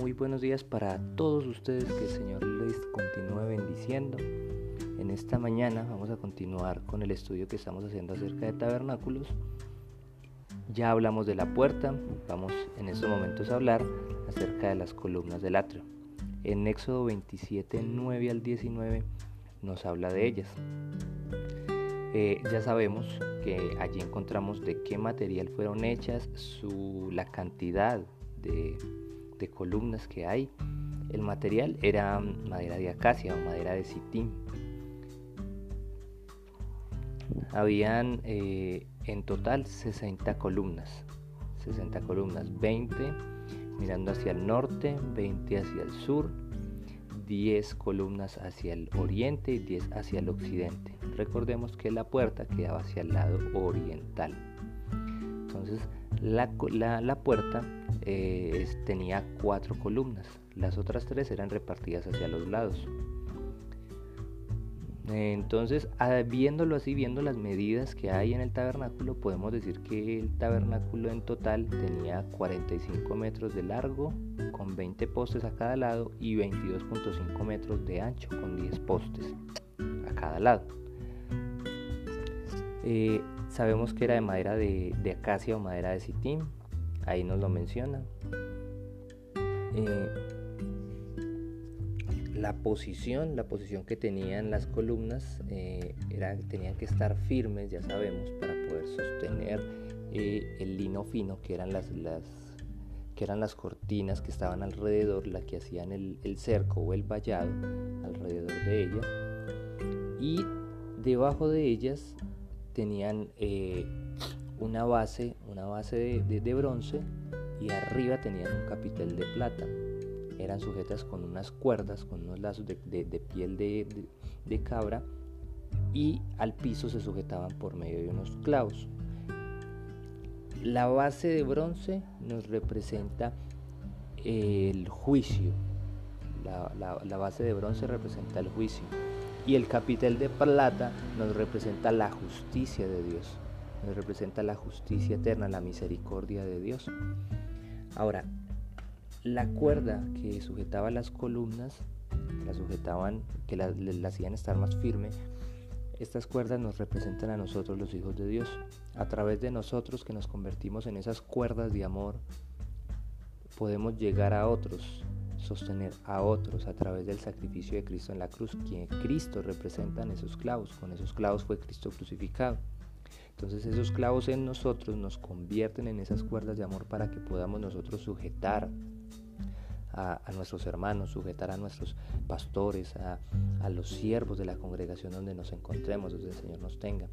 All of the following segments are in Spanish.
buenos días para todos ustedes, que el Señor les continúe bendiciendo. En esta mañana vamos a continuar con el estudio que estamos haciendo acerca de tabernáculos. Ya hablamos de la puerta, vamos en estos momentos a hablar acerca de las columnas del atrio. En Éxodo 27, 9 al 19 nos habla de ellas. Eh, ya sabemos que allí encontramos de qué material fueron hechas, su, la cantidad de, de columnas que hay. El material era madera de acacia o madera de sitín. Habían eh, en total 60 columnas. 60 columnas, 20 mirando hacia el norte, 20 hacia el sur, 10 columnas hacia el oriente y 10 hacia el occidente. Recordemos que la puerta quedaba hacia el lado oriental. Entonces la, la, puerta eh, tenía cuatro columnas, las otras tres eran repartidas hacia los lados. Entonces, viéndolo así, viendo las medidas que hay en el tabernáculo, podemos decir que el tabernáculo en total tenía 45 metros de largo, con 20 postes a cada lado, y 22.5 metros de ancho, con 10 postes a cada lado. Eh, sabemos que era de madera de, acacia o madera de sitín, ahí nos lo menciona. Eh, la posición, la posición que tenían las columnas, eh, era, tenían que estar firmes, ya sabemos, para poder sostener eh, el lino fino, que eran las, que eran las cortinas que estaban alrededor, la que hacían el, cerco o el vallado alrededor de ellas. Y debajo de ellas tenían eh, una base, una base de bronce y arriba tenían un capitel de plata eran sujetas con unas cuerdas, con unos lazos de, piel de, cabra y al piso se sujetaban por medio de unos clavos. La base de bronce nos representa el juicio. La, base de bronce representa el juicio. Y el capitel de plata nos representa la justicia de Dios. Nos representa la justicia eterna, la misericordia de Dios. Ahora, la cuerda que sujetaba las columnas, la sujetaban, que la, hacían estar más firme, estas cuerdas nos representan a nosotros los hijos de Dios. A través de nosotros que nos convertimos en esas cuerdas de amor, podemos llegar a otros, sostener a otros a través del sacrificio de Cristo en la cruz, que Cristo representa en esos clavos. Con esos clavos fue Cristo crucificado. Entonces esos clavos en nosotros nos convierten en esas cuerdas de amor para que podamos nosotros sujetar a, nuestros hermanos, sujetar a nuestros pastores, a, los siervos de la congregación donde nos encontremos, donde el Señor nos tenga.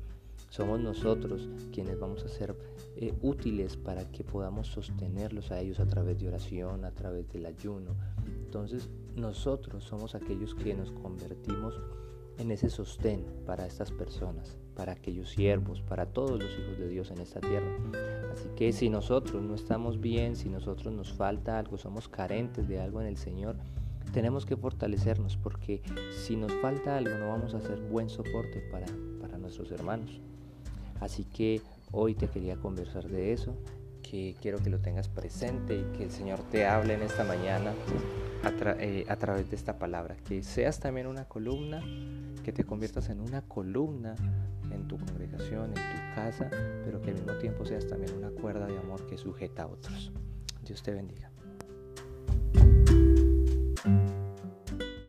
Somos nosotros quienes vamos a ser eh, útiles para que podamos sostenerlos a ellos a través de oración, a través del ayuno. Entonces nosotros somos aquellos que nos convertimos en ese sostén para estas personas, para aquellos siervos, para todos los hijos de Dios en esta tierra. Así que si nosotros no estamos bien, si nosotros nos falta algo, somos carentes de algo en el Señor, tenemos que fortalecernos porque si nos falta algo no vamos a hacer buen soporte para, para nuestros hermanos. Así que hoy te quería conversar de eso, que quiero que lo tengas presente y que el Señor te hable en esta mañana eh, a, través de esta palabra. Que seas también una columna, que te conviertas en una columna en tu congregación, en tu casa, pero que al mismo tiempo seas también una cuerda de amor que sujeta a otros. Dios te bendiga.